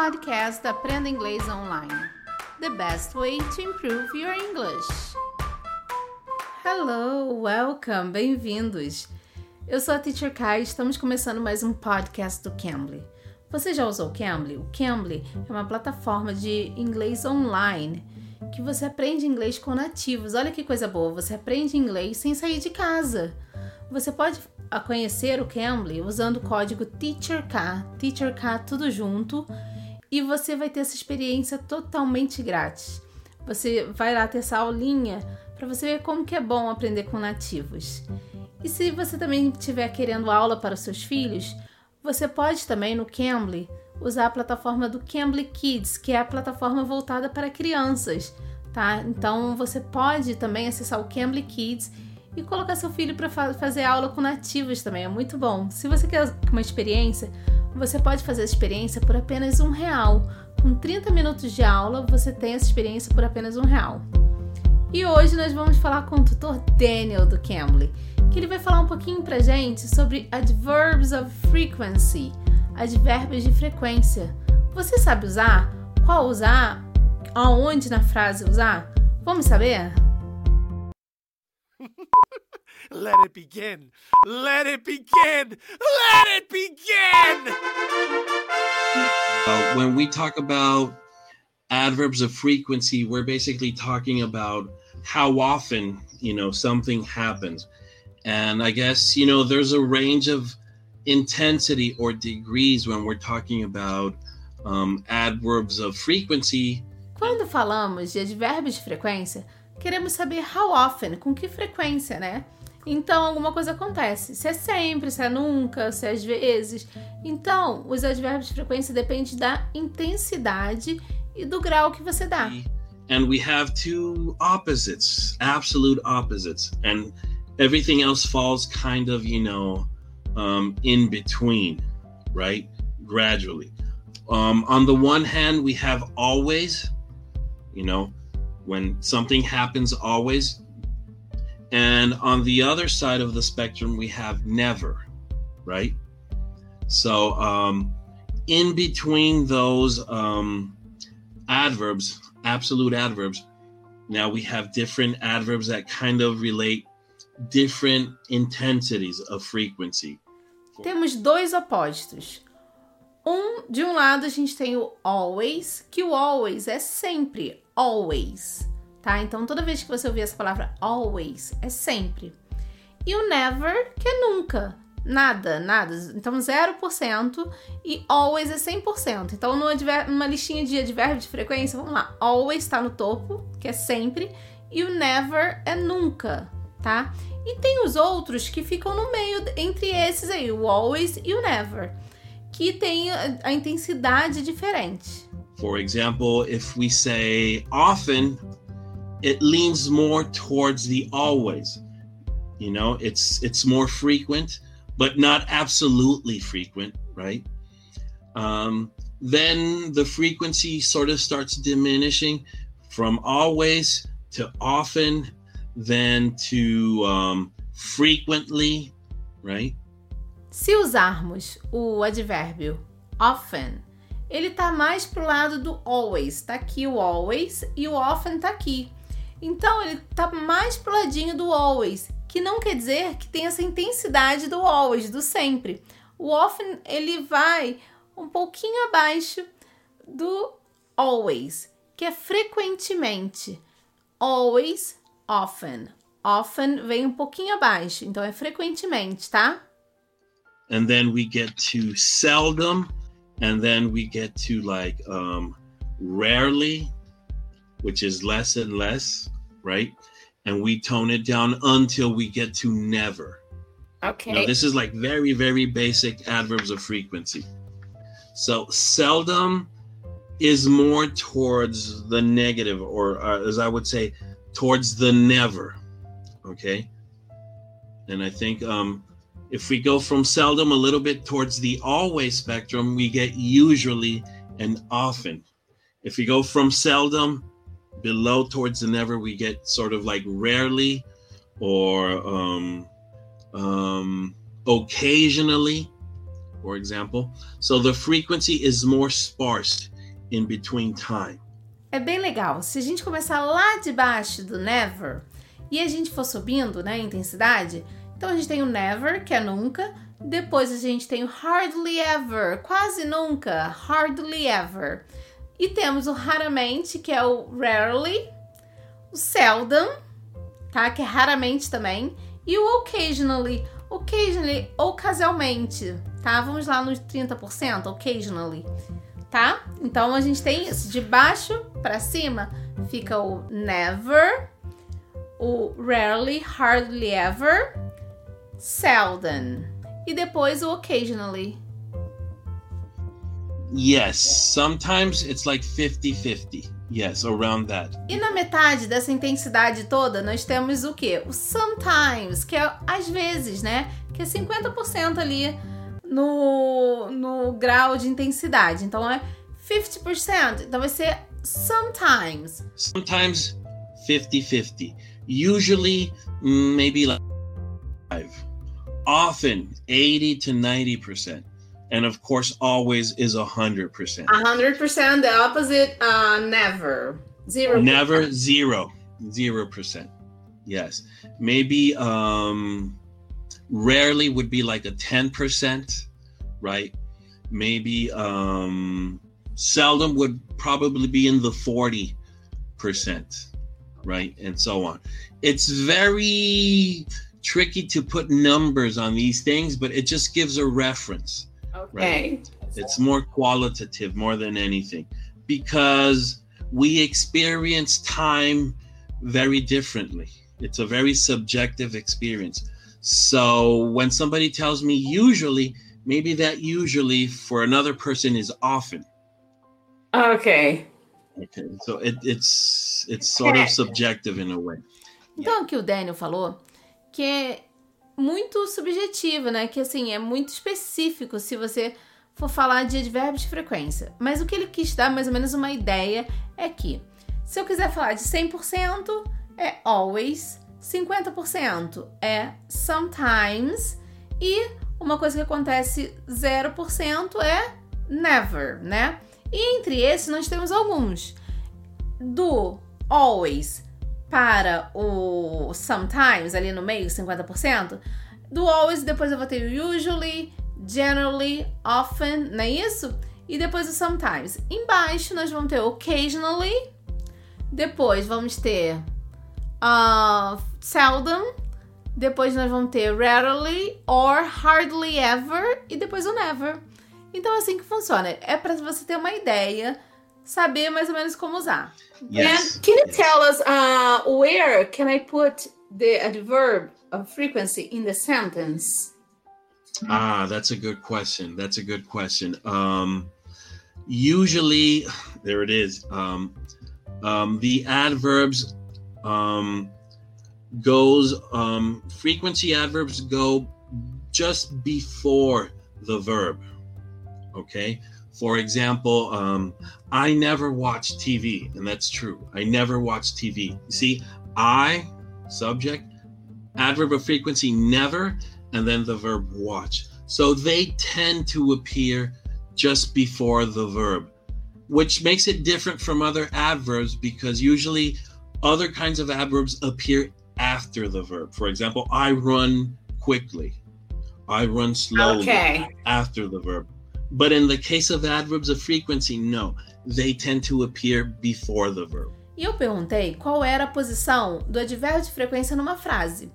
podcast Aprenda Inglês Online. The best way to improve your English. Hello, welcome, bem-vindos. Eu sou a Teacher Kai e estamos começando mais um podcast do Cambly. Você já usou o Cambly? O Cambly é uma plataforma de inglês online que você aprende inglês com nativos. Olha que coisa boa, você aprende inglês sem sair de casa. Você pode conhecer o Cambly usando o código TEACHERK, TEACHERK tudo junto, e você vai ter essa experiência totalmente grátis. Você vai lá ter essa aulinha para você ver como que é bom aprender com nativos. E se você também estiver querendo aula para os seus filhos, você pode também no Cambly usar a plataforma do Cambly Kids, que é a plataforma voltada para crianças, tá? Então você pode também acessar o Cambly Kids e colocar seu filho para fa fazer aula com nativos também, é muito bom. Se você quer uma experiência, você pode fazer a experiência por apenas um real. Com 30 minutos de aula, você tem essa experiência por apenas um real. E hoje nós vamos falar com o tutor Daniel do Cambly, que ele vai falar um pouquinho pra gente sobre adverbs of frequency, advérbios de frequência. Você sabe usar? Qual usar? Aonde na frase usar? Vamos saber? Let it begin. Let it begin. Let it begin. When we talk about adverbs of frequency, we're basically talking about how often, you know, something happens. And I guess, you know, there's a range of intensity or degrees when we're talking about um, adverbs of frequency. Quando falamos de advérbios de frequência, queremos saber how often, com que frequência, né? Então, alguma coisa acontece. Se é sempre, se é nunca, se é às vezes. Então, os advérbios de frequência dependem da intensidade e do grau que você dá. And we have two opposites, absolute opposites. And everything else falls kind of, you know, um, in between, right? Gradually. Um, on the one hand, we have always, you know, when something happens, always. And on the other side of the spectrum, we have never, right? So, um, in between those um, adverbs, absolute adverbs, now we have different adverbs that kind of relate different intensities of frequency. Temos dois opostos. Um, de um lado a gente tem o always, que o always é sempre, always, tá? Então toda vez que você ouvir essa palavra always, é sempre. E o never, que é nunca, nada, nada. Então 0% e always é 100%. Então numa listinha de advérbio de frequência, vamos lá. Always está no topo, que é sempre, e o never é nunca, tá? E tem os outros que ficam no meio entre esses aí, o always e o never, que tem a intensidade diferente. For example, if we say often, it leans more towards the always. You know, it's it's more frequent, but not absolutely frequent, right? Um, then the frequency sort of starts diminishing from always to often then to um, frequently, right? Se usarmos o advérbio often, ele tá mais pro lado do always. Tá aqui o always e o often tá aqui. Então ele tá mais pro ladinho do always, que não quer dizer que tem essa intensidade do always, do sempre. O often ele vai um pouquinho abaixo do always, que é frequentemente. Always, often. Often vem um pouquinho abaixo, então é frequentemente, tá? And then we get to seldom, and then we get to like um, rarely, which is less and less, right? And we tone it down until we get to never. Okay. Now, this is like very, very basic adverbs of frequency. So, seldom is more towards the negative, or uh, as I would say, towards the never. Okay. And I think um, if we go from seldom a little bit towards the always spectrum, we get usually and often. If we go from seldom below towards the never, we get sort of like rarely or um, um, occasionally, for example. So the frequency is more sparse in between time. É bem legal. Se a gente começar lá de baixo do never e a gente for subindo, né, a intensidade, então a gente tem o never, que é nunca, depois a gente tem o hardly ever, quase nunca, hardly ever. E temos o raramente, que é o rarely, o seldom, tá? Que é raramente também, e o occasionally, occasionally, ocasionalmente, tá? Vamos lá nos 30%, occasionally tá? Então a gente tem isso. De baixo para cima fica o never, o rarely, hardly ever, seldom e depois o occasionally. Yes, sometimes it's like 50-50. Yes, around that. E na metade dessa intensidade toda, nós temos o quê? O sometimes, que é às vezes, né? Que é 50% ali no, no grau de intensidade. Então é 50%. Então vai ser sometimes. Sometimes 50-50. Usually maybe like 5. Often 80 to 90%. And of course always is a 100%. A 100% the opposite uh, never. Zero. Never zero. 0%. Yes. Maybe um rarely would be like a 10%, right? Maybe um, seldom would probably be in the 40%, right? And so on. It's very tricky to put numbers on these things, but it just gives a reference. Okay. Right? It's more qualitative more than anything because we experience time very differently. It's a very subjective experience so when somebody tells me usually, maybe that usually for another person is often. Okay. Okay. So it, it's it's sort of subjective in a way. Então, o que o Daniel falou, que é muito subjetivo, né? Que assim, é muito específico se você for falar de advérbios de frequência. Mas o que ele quis dar mais ou menos uma ideia é que se eu quiser falar de 100%, é always. 50% é sometimes e uma coisa que acontece 0% é never, né? E entre esses nós temos alguns. Do always para o sometimes, ali no meio, 50%. Do always, depois eu vou ter o usually, generally, often, não é isso? E depois o sometimes. Embaixo nós vamos ter occasionally. Depois vamos ter uh, seldom, depois nós vamos ter rarely or hardly ever e depois o never. Então é assim que funciona. É para você ter uma ideia, saber mais ou menos como usar. Yes. And can you yes. tell us uh, where can I put the adverb of frequency in the sentence? Ah, that's a good question. That's a good question. Um, usually, there it is. Um, um, the adverbs um, goes um, frequency adverbs go just before the verb. Okay. For example, um, I never watch TV, and that's true. I never watch TV. You see, I subject adverb of frequency never, and then the verb watch. So they tend to appear just before the verb, which makes it different from other adverbs because usually other kinds of adverbs appear after the verb. For example, I run quickly. I run slowly Okay. after the verb. But in the case of adverbs of frequency, no, they tend to appear before the verb. E eu perguntei qual era a posição do advérbio de frequência numa frase.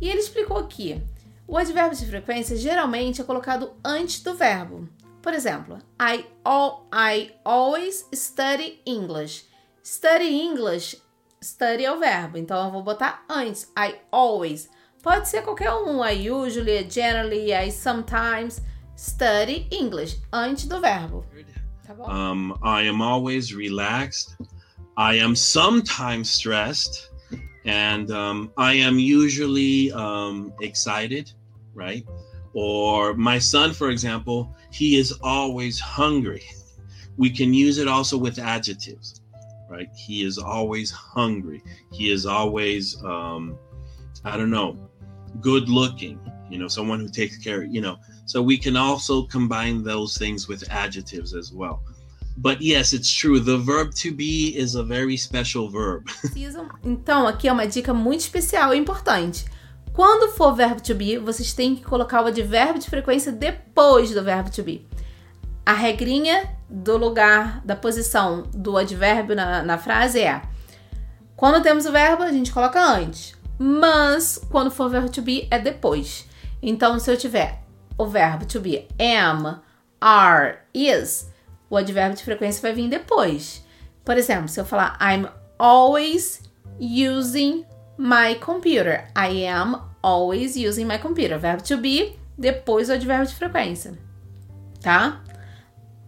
E ele explicou que o advérbio de frequência geralmente é colocado antes do verbo. Por exemplo, I, al I always study English. Study English, study é o verbo, então eu vou botar antes. I always. Pode ser qualquer um. I usually, I generally, I sometimes. Study English, antes do verbo. Tá bom? Um, I am always relaxed. I am sometimes stressed. And um, I am usually um, excited, right? Or my son, for example, he is always hungry. We can use it also with adjectives, right? He is always hungry. He is always, um, I don't know, good looking. You know, someone who takes care, you know. So we can also combine those things with adjectives as well. But yes, it's true. The verb to be is a very special verb. Então, aqui é uma dica muito especial e importante. Quando for verbo to be, vocês têm que colocar o advérbio de frequência depois do verbo to be. A regrinha do lugar, da posição do advérbio na, na frase é: quando temos o verbo, a gente coloca antes, mas quando for verbo to be, é depois. Então, se eu tiver o verbo to be am, are, is, o advérbio de frequência vai vir depois. Por exemplo, se eu falar I'm always using my computer. I am always using my computer. Verbo to be, depois o advérbio de frequência. Tá?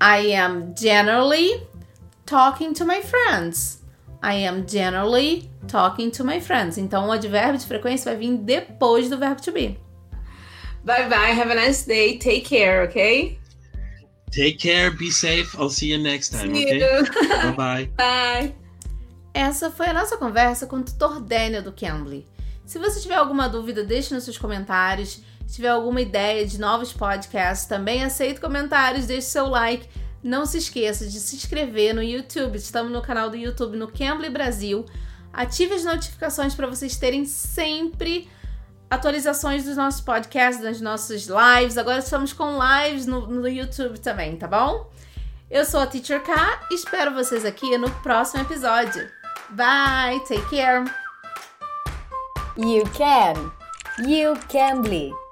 I am generally talking to my friends. I am generally talking to my friends. Então, o advérbio de frequência vai vir depois do verbo to be. Bye bye. Have a nice day. Take care, okay? Take care. Be safe. I'll see you next time, see okay? bye bye. Bye. Essa foi a nossa conversa com o tutor Daniel do Cambly. Se você tiver alguma dúvida, deixe nos seus comentários. Se tiver alguma ideia de novos podcasts, também aceito comentários, deixe seu like. Não se esqueça de se inscrever no YouTube. Estamos no canal do YouTube no Cambly Brasil. Ative as notificações para vocês terem sempre atualizações dos nossos podcasts, das nossas lives. Agora estamos com lives no, no YouTube também, tá bom? Eu sou a Teacher K e espero vocês aqui no próximo episódio. Bye, take care. You can. You can bleed.